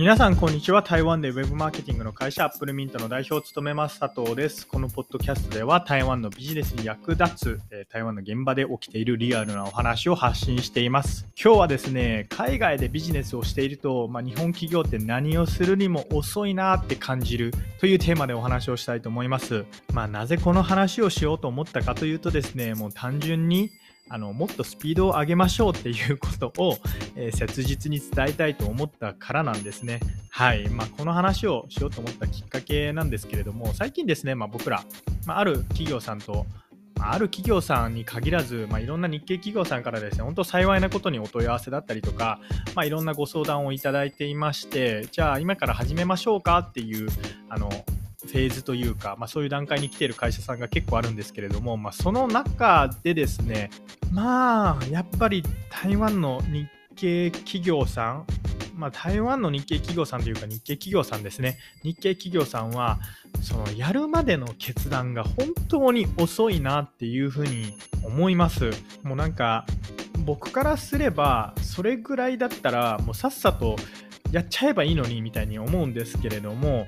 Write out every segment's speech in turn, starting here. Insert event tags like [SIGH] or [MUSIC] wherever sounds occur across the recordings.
皆さん、こんにちは。台湾でウェブマーケティングの会社、アップルミントの代表を務めます、佐藤です。このポッドキャストでは、台湾のビジネスに役立つ、台湾の現場で起きているリアルなお話を発信しています。今日はですね、海外でビジネスをしていると、まあ、日本企業って何をするにも遅いなって感じるというテーマでお話をしたいと思います。まあ、なぜこの話をしようと思ったかというとですね、もう単純に、あのもっとスピードを上げましょうっていうことを、えー、切実に伝えたいと思ったからなんですね。はい。まあ、この話をしようと思ったきっかけなんですけれども、最近ですね、まあ、僕ら、まあ、ある企業さんと、ある企業さんに限らず、まあ、いろんな日系企業さんからですね、本当幸いなことにお問い合わせだったりとか、まあ、いろんなご相談をいただいていまして、じゃあ今から始めましょうかっていう、あの、フェーズというか、まあ、そういう段階に来ている会社さんが結構あるんですけれども、まあ、その中でですね、まあ、やっぱり台湾の日系企業さん、まあ、台湾の日系企業さんというか日系企業さんですね、日系企業さんは、そのやるまでの決断が本当に遅いなっていうふうに思います。もうなんか、僕からすれば、それぐらいだったら、もうさっさとやっちゃえばいいのにみたいに思うんですけれども、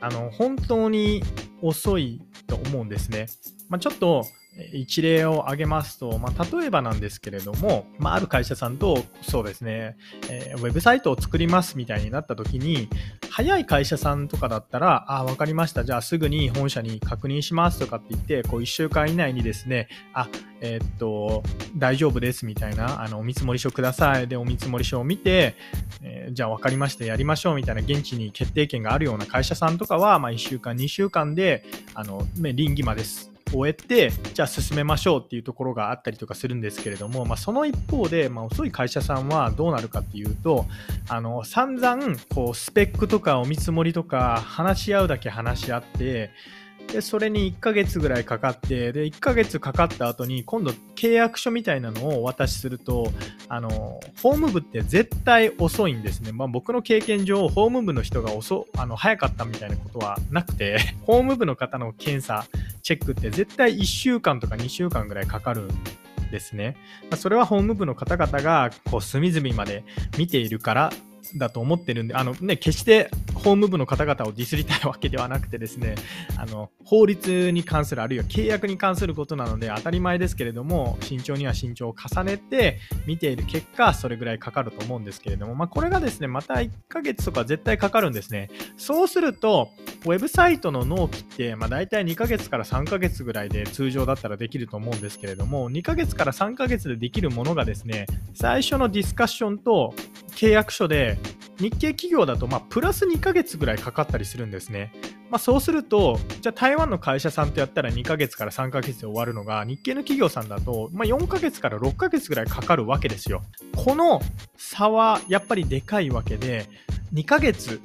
あの、本当に遅いと思うんですね。まあ、ちょっと一例を挙げますと、まあ、例えばなんですけれども、まあ、ある会社さんとそうですね、えー、ウェブサイトを作りますみたいになった時に早い会社さんとかだったらあ分かりました。じゃあすぐに本社に確認しますとかって言ってこう1週間以内にですねあえー、っと大丈夫ですみたいなあのお見積り書ください。でお見積り書を見て、えー、じゃあ分かりました。やりましょうみたいな現地に決定権があるような会社さんとかは、まあ、1週間2週間であの、ね、臨機まです終えて、じゃあ進めましょうっていうところがあったりとかするんですけれども、まあ、その一方で、まあ、遅い会社さんはどうなるかっていうと、あの、散々、こう、スペックとかお見積もりとか話し合うだけ話し合って、で、それに1ヶ月ぐらいかかって、で、1ヶ月かかった後に、今度契約書みたいなのをお渡しすると、あの、法務部って絶対遅いんですね。まあ僕の経験上、法務部の人が遅、あの、早かったみたいなことはなくて、[LAUGHS] 法務部の方の検査、チェックって絶対1週間とか2週間ぐらいかかるんですね。まあ、それは法務部の方々が、こう、隅々まで見ているからだと思ってるんで、あのね、決して法務部の方々をディスりたいわけではなくてですね、あの、法律に関する、あるいは契約に関することなので当たり前ですけれども、慎重には慎重を重ねて見ている結果、それぐらいかかると思うんですけれども、まあ、これがですね、また1ヶ月とか絶対かかるんですね。そうすると、ウェブサイトの納期って、まあ、大体2ヶ月から3ヶ月ぐらいで通常だったらできると思うんですけれども、2ヶ月から3ヶ月でできるものがですね、最初のディスカッションと契約書で日系企業だとまあプラス2ヶ月ぐらいかかったりするんですね。まあ、そうすると、じゃあ台湾の会社さんとやったら2ヶ月から3ヶ月で終わるのが、日系の企業さんだと、まあ、4ヶ月から6ヶ月ぐらいかかるわけですよ。この差はやっぱりでかいわけで、2ヶ月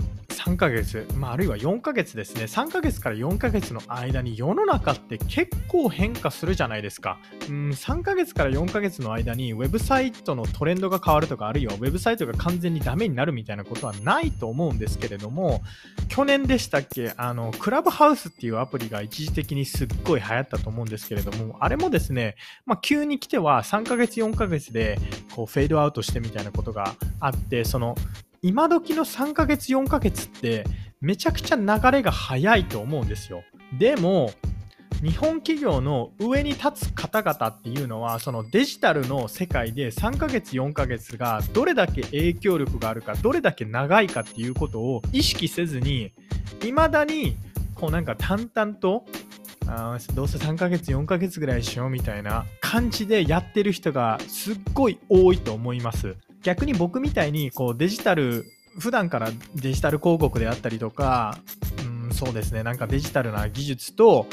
3ヶ月、まあ、あるいは4ヶ月ですね、3ヶ月から4ヶ月の間に世の中って結構変化するじゃないですか。うん、3ヶ月から4ヶ月の間にウェブサイトのトレンドが変わるとか、あるいはウェブサイトが完全にダメになるみたいなことはないと思うんですけれども、去年でしたっけ、あの、クラブハウスっていうアプリが一時的にすっごい流行ったと思うんですけれども、あれもですね、まあ、急に来ては3ヶ月、4ヶ月でこうフェードアウトしてみたいなことがあって、その今時の3ヶ月4ヶ月ってめちゃくちゃ流れが早いと思うんですよ。でも日本企業の上に立つ方々っていうのはそのデジタルの世界で3ヶ月4ヶ月がどれだけ影響力があるかどれだけ長いかっていうことを意識せずに未だにこうなんか淡々とあどうせ3ヶ月4ヶ月ぐらいしようみたいな感じでやってる人がすっごい多いと思います。逆に僕みたいにこうデジタル普段からデジタル広告であったりとか、うん、そうですね。なんかデジタルな技術と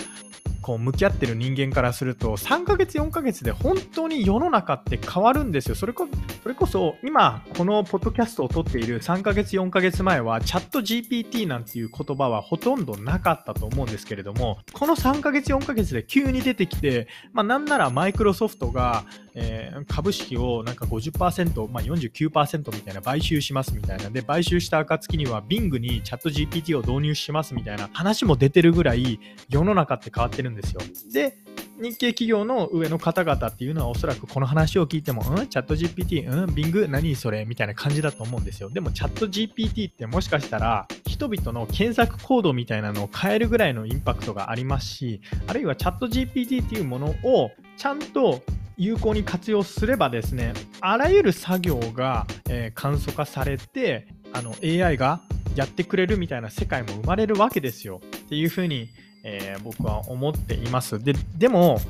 こう向き合ってる人間からすると3ヶ月4ヶ月で本当に世の中って変わるんですよ。それこそれこそ今このポッドキャストを撮っている3ヶ月4ヶ月前はチャット GPT なんていう言葉はほとんどなかったと思うんですけれどもこの3ヶ月4ヶ月で急に出てきて、まあ、なんならマイクロソフトが、えー、株式をなんか50%、まあ、49%みたいな買収しますみたいなで買収した暁には Bing にチャット GPT を導入しますみたいな話も出てるぐらい世の中って変わってるんですよ。で、日系企業の上の方々っていうのはおそらくこの話を聞いても、うん、チャット GPT、うん、Bing、何それみたいな感じだと思うんですよ。でもチャット GPT ってもしかしたら人々の検索行動みたいなのを変えるぐらいのインパクトがありますし、あるいはチャット GPT っていうものをちゃんと有効に活用すればですね、あらゆる作業が、えー、簡素化されて、あの AI がやってくれるみたいな世界も生まれるわけですよっていうふうにえー、僕は思っています。ででも、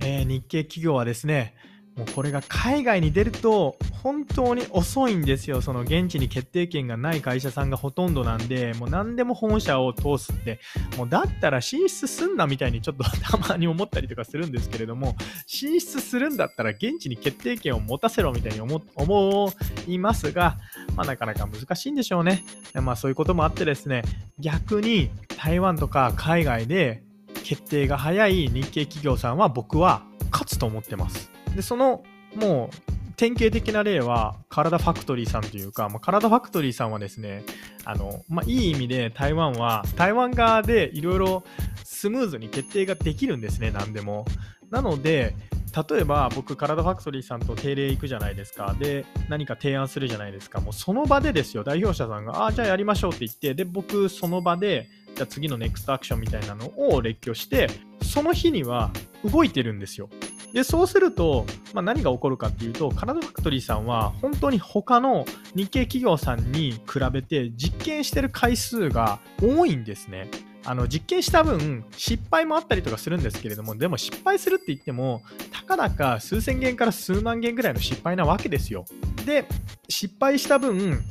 えー、日系企業はですね、もうこれが海外に出ると本当に遅いんですよ。その現地に決定権がない会社さんがほとんどなんで、もう何でも本社を通すって、もうだったら進出すんなみたいにちょっとたまに思ったりとかするんですけれども、進出するんだったら現地に決定権を持たせろみたいに思思いますが、まあなかなか難しいんでしょうね。まあそういうこともあってですね、逆に台湾とか海外で決定が早い日系企業さんは僕は勝つと思ってます。で、その、もう、典型的な例は、体ファクトリーさんというか、まあ、体ファクトリーさんはですね、あの、まあ、いい意味で台湾は、台湾側でいろいろスムーズに決定ができるんですね、何でも。なので、例えば僕、体ファクトリーさんと定例行くじゃないですか。で、何か提案するじゃないですか。もうその場でですよ、代表者さんが、ああ、じゃあやりましょうって言って、で、僕、その場で、じゃあ次のネクストアクションみたいなのを列挙して、その日には動いてるんですよ。で、そうすると、まあ、何が起こるかっていうと、カナダファクトリーさんは本当に他の日系企業さんに比べて実験してる回数が多いんですね。あの実験した分失敗もあったりとかするんですけれどもでも失敗するって言ってもたかだか数千件から数万件ぐらいの失敗なわけですよで失敗した分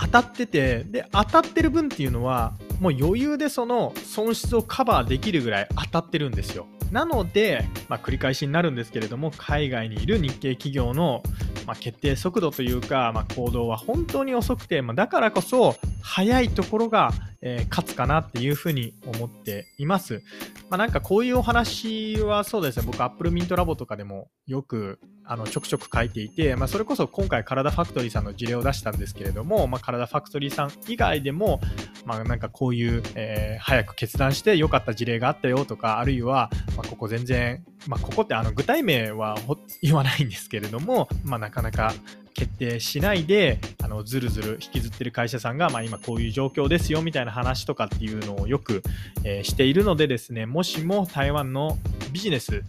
当たっててで当たってる分っていうのはもう余裕でその損失をカバーできるぐらい当たってるんですよなので、まあ、繰り返しになるんですけれども、海外にいる日系企業の、まあ、決定速度というか、まあ、行動は本当に遅くて、まあ、だからこそ、早いところが、えー、勝つかなっていうふうに思っています。まあ、なんかこういうお話はそうですね、僕、Apple Mint Labo とかでもよくあのちょくちょく書いていて、まあ、それこそ今回、体ファクトリーさんの事例を出したんですけれども、まあ、体ファクトリーさん以外でも、まあ、なんかこういう、えー、早く決断して良かった事例があったよとか、あるいは、まあ、ここ全然、まあ、ここってあの具体名は言わないんですけれども、[LAUGHS] まあ、なかなか決定しないで、あのずるずる引きずってる会社さんが、まあ、今こういう状況ですよみたいな話とかっていうのをよく、えー、しているのでですね、もしも台湾のビジネス、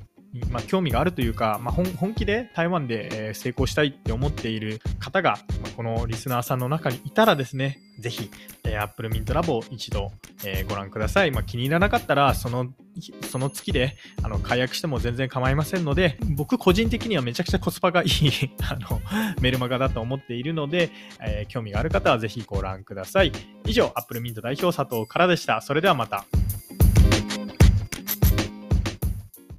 まあ、興味があるというか、まあ、本気で台湾で、成功したいって思っている方が、まあ、このリスナーさんの中にいたらですね、ぜひ、えー、Apple Mint Lab を一度、えー、ご覧ください。まあ、気に入らなかったら、その、その月であの解約しても全然構いませんので、僕個人的にはめちゃくちゃコスパがいい [LAUGHS] あのメルマガだと思っているので、えー、興味がある方はぜひご覧ください。以上、Apple Mint 代表佐藤からでした。それではまた。